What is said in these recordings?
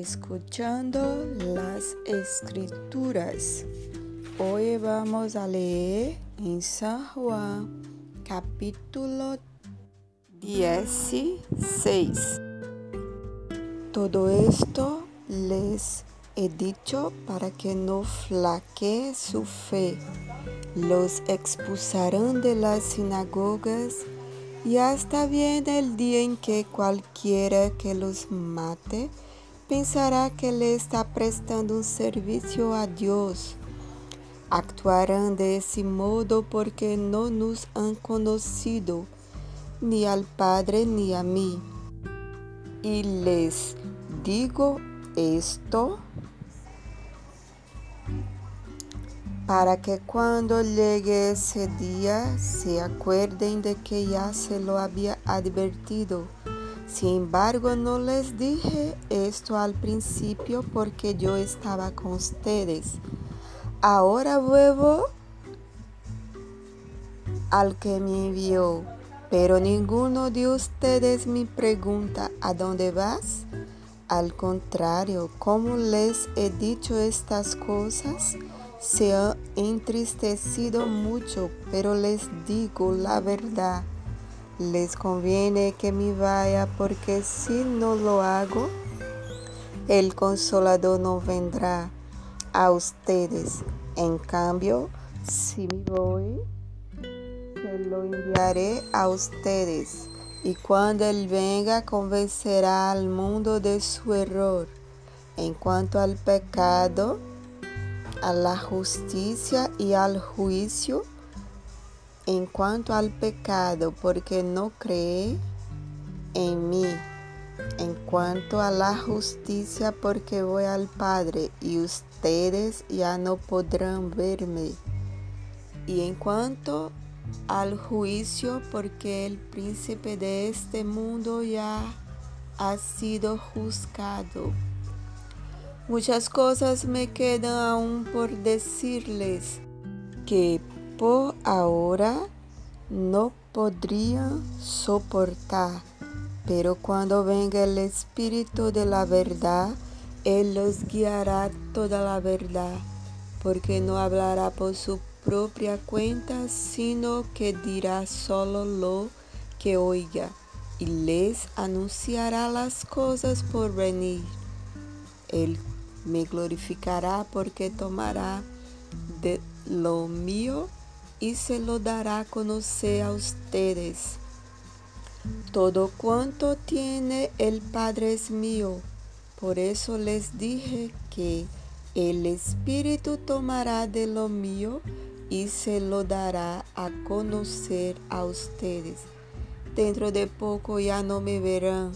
escuchando las escrituras. Hoy vamos a leer en San Juan capítulo 16. Todo esto les he dicho para que no flaquee su fe. Los expulsarán de las sinagogas y hasta viene el día en que cualquiera que los mate pensará que le está prestando un servicio a Dios. Actuarán de ese modo porque no nos han conocido, ni al Padre ni a mí. Y les digo esto para que cuando llegue ese día se acuerden de que ya se lo había advertido. Sin embargo, no les dije esto al principio porque yo estaba con ustedes. Ahora vuelvo al que me envió, pero ninguno de ustedes me pregunta, ¿a dónde vas? Al contrario, como les he dicho estas cosas, se ha entristecido mucho, pero les digo la verdad. Les conviene que me vaya porque si no lo hago, el consolador no vendrá a ustedes. En cambio, si me voy, se lo enviaré a ustedes. Y cuando Él venga, convencerá al mundo de su error. En cuanto al pecado, a la justicia y al juicio en cuanto al pecado, porque no cree en mí. En cuanto a la justicia, porque voy al Padre y ustedes ya no podrán verme. Y en cuanto al juicio, porque el príncipe de este mundo ya ha sido juzgado. Muchas cosas me quedan aún por decirles que por ahora no podría soportar, pero cuando venga el Espíritu de la verdad, Él los guiará toda la verdad, porque no hablará por su propia cuenta, sino que dirá solo lo que oiga y les anunciará las cosas por venir. Él me glorificará porque tomará de lo mío y se lo dará a conocer a ustedes. Todo cuanto tiene el Padre es mío. Por eso les dije que el Espíritu tomará de lo mío y se lo dará a conocer a ustedes. Dentro de poco ya no me verán,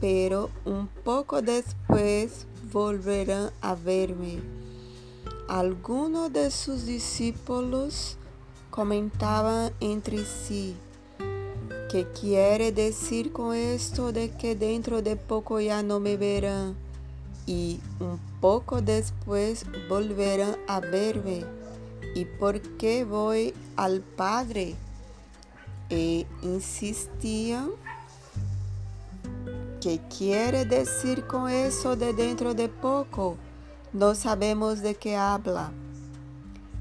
pero un poco después volverán a verme. Algunos de sus discípulos comentaban entre sí, ¿qué quiere decir con esto de que dentro de poco ya no me verán y un poco después volverán a verme? ¿Y por qué voy al Padre? E insistían ¿Qué quiere decir con eso de dentro de poco? No sabemos de qué habla.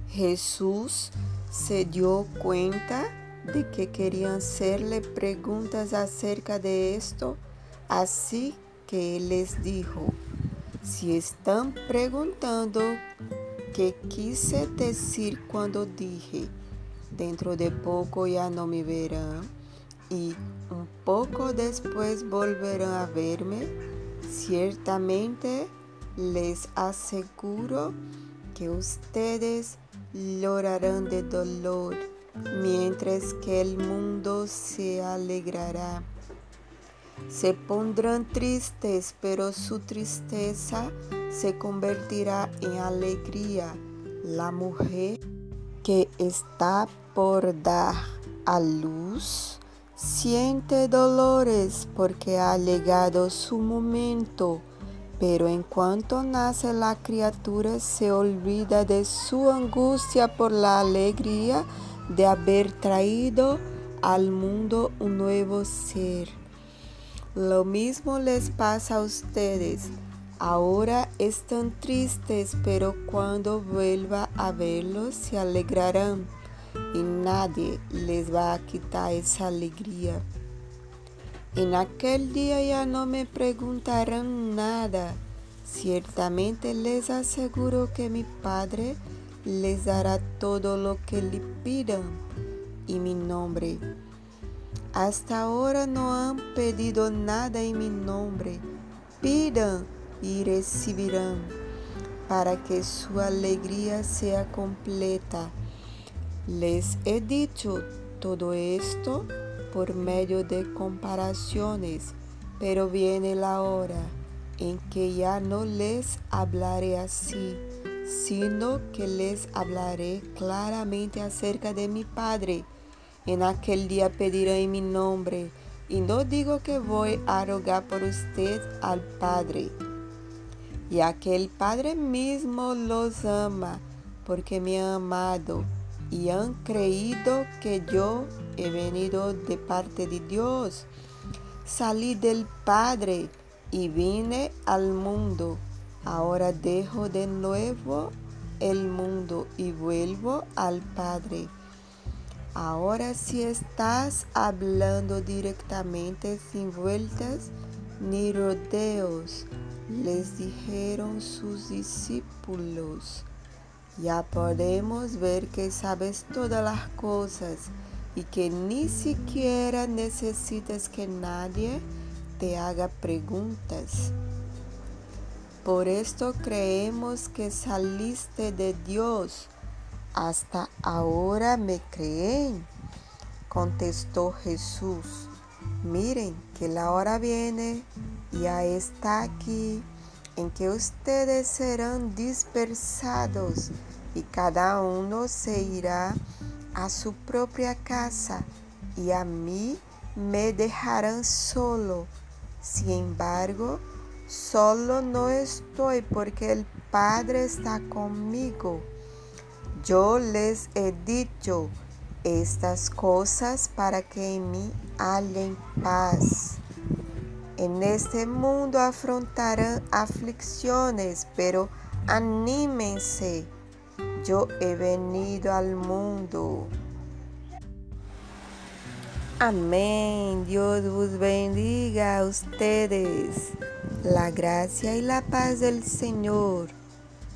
Jesús se dio cuenta de que querían hacerle preguntas acerca de esto, así que les dijo, si están preguntando qué quise decir cuando dije, dentro de poco ya no me verán y un poco después volverán a verme. Ciertamente les aseguro que ustedes llorarán de dolor, mientras que el mundo se alegrará. Se pondrán tristes, pero su tristeza se convertirá en alegría. La mujer que está por dar a luz Siente dolores porque ha llegado su momento, pero en cuanto nace la criatura se olvida de su angustia por la alegría de haber traído al mundo un nuevo ser. Lo mismo les pasa a ustedes. Ahora están tristes, pero cuando vuelva a verlos se alegrarán y nadie les va a quitar esa alegría. En aquel día ya no me preguntarán nada. Ciertamente les aseguro que mi Padre les dará todo lo que le pidan y mi nombre. Hasta ahora no han pedido nada en mi nombre. Pidan y recibirán para que su alegría sea completa. Les he dicho todo esto por medio de comparaciones, pero viene la hora en que ya no les hablaré así, sino que les hablaré claramente acerca de mi Padre. En aquel día pedirán mi nombre, y no digo que voy a rogar por usted al Padre, ya que el Padre mismo los ama, porque me ha amado y han creído que yo he venido de parte de Dios. Salí del Padre y vine al mundo. Ahora dejo de nuevo el mundo y vuelvo al Padre. Ahora si estás hablando directamente sin vueltas ni rodeos, les dijeron sus discípulos. Ya podemos ver que sabes todas las cosas y que ni siquiera necesitas que nadie te haga preguntas. Por esto creemos que saliste de Dios. Hasta ahora me creen, contestó Jesús. Miren que la hora viene, ya está aquí en que ustedes serán dispersados y cada uno se irá a su propia casa y a mí me dejarán solo. Sin embargo, solo no estoy porque el Padre está conmigo. Yo les he dicho estas cosas para que en mí hallen paz. En este mundo afrontarán aflicciones, pero anímense. Yo he venido al mundo. Amén. Dios os bendiga a ustedes. La gracia y la paz del Señor.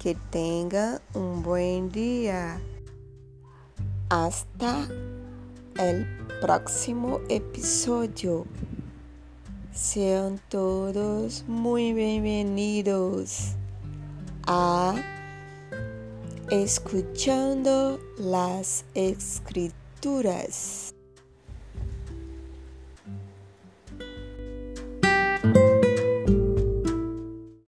Que tengan un buen día. Hasta el próximo episodio. Sean todos muy bienvenidos a Escuchando las Escrituras.